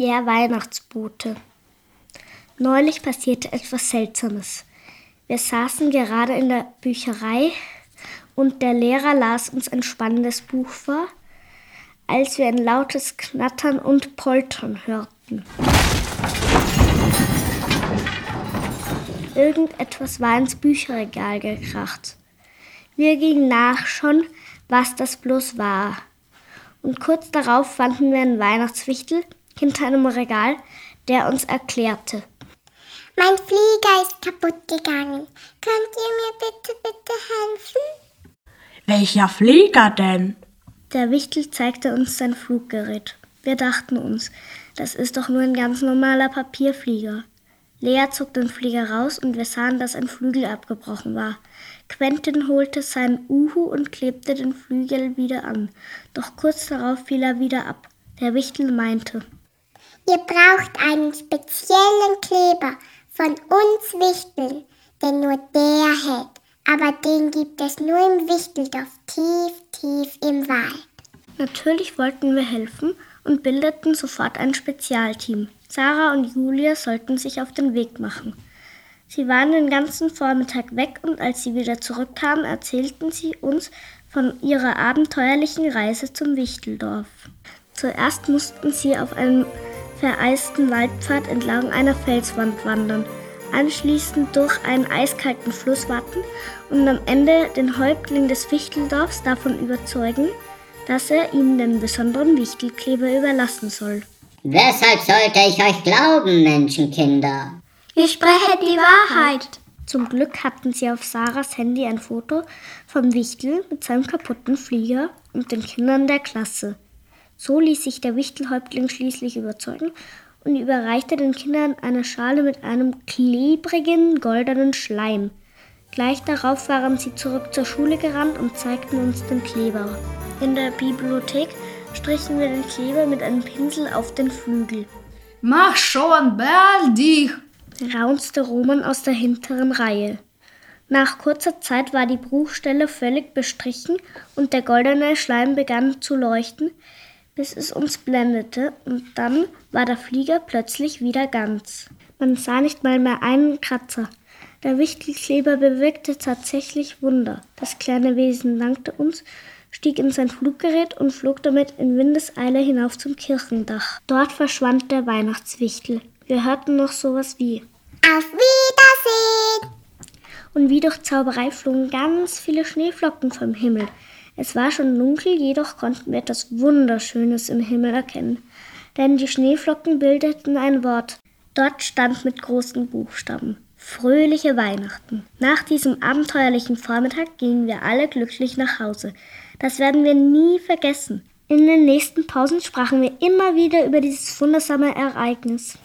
Der Weihnachtsbote. Neulich passierte etwas Seltsames. Wir saßen gerade in der Bücherei und der Lehrer las uns ein spannendes Buch vor, als wir ein lautes Knattern und Poltern hörten. Irgendetwas war ins Bücherregal gekracht. Wir gingen nach schon, was das bloß war. Und kurz darauf fanden wir einen Weihnachtswichtel hinter einem Regal, der uns erklärte. Mein Flieger ist kaputt gegangen. Könnt ihr mir bitte, bitte helfen? Welcher Flieger denn? Der Wichtel zeigte uns sein Fluggerät. Wir dachten uns, das ist doch nur ein ganz normaler Papierflieger. Lea zog den Flieger raus und wir sahen, dass ein Flügel abgebrochen war. Quentin holte seinen Uhu und klebte den Flügel wieder an. Doch kurz darauf fiel er wieder ab. Der Wichtel meinte, Ihr braucht einen speziellen Kleber von uns Wichteln, denn nur der hält. Aber den gibt es nur im Wichteldorf, tief, tief im Wald. Natürlich wollten wir helfen und bildeten sofort ein Spezialteam. Sarah und Julia sollten sich auf den Weg machen. Sie waren den ganzen Vormittag weg und als sie wieder zurückkamen, erzählten sie uns von ihrer abenteuerlichen Reise zum Wichteldorf. Zuerst mussten sie auf einem vereisten Waldpfad entlang einer Felswand wandern, anschließend durch einen eiskalten Fluss warten und am Ende den Häuptling des Wichteldorfs davon überzeugen, dass er ihnen den besonderen Wichtelkleber überlassen soll. Weshalb sollte ich euch glauben, Menschenkinder? Ich spreche die Wahrheit. Zum Glück hatten sie auf Sarahs Handy ein Foto vom Wichtel mit seinem kaputten Flieger und den Kindern der Klasse. So ließ sich der Wichtelhäuptling schließlich überzeugen und überreichte den Kindern eine Schale mit einem klebrigen goldenen Schleim. Gleich darauf waren sie zurück zur Schule gerannt und zeigten uns den Kleber. In der Bibliothek strichen wir den Kleber mit einem Pinsel auf den Flügel. Mach schon, beeil dich! raunzte Roman aus der hinteren Reihe. Nach kurzer Zeit war die Bruchstelle völlig bestrichen und der goldene Schleim begann zu leuchten, bis es uns blendete, und dann war der Flieger plötzlich wieder ganz. Man sah nicht mal mehr einen Kratzer. Der Wichtelkleber bewirkte tatsächlich Wunder. Das kleine Wesen dankte uns stieg in sein Fluggerät und flog damit in Windeseile hinauf zum Kirchendach. Dort verschwand der Weihnachtswichtel. Wir hörten noch sowas wie Auf Wiedersehen! Und wie durch Zauberei flogen ganz viele Schneeflocken vom Himmel. Es war schon dunkel, jedoch konnten wir etwas Wunderschönes im Himmel erkennen. Denn die Schneeflocken bildeten ein Wort. Dort stand mit großen Buchstaben Fröhliche Weihnachten. Nach diesem abenteuerlichen Vormittag gingen wir alle glücklich nach Hause. Das werden wir nie vergessen. In den nächsten Pausen sprachen wir immer wieder über dieses wundersame Ereignis.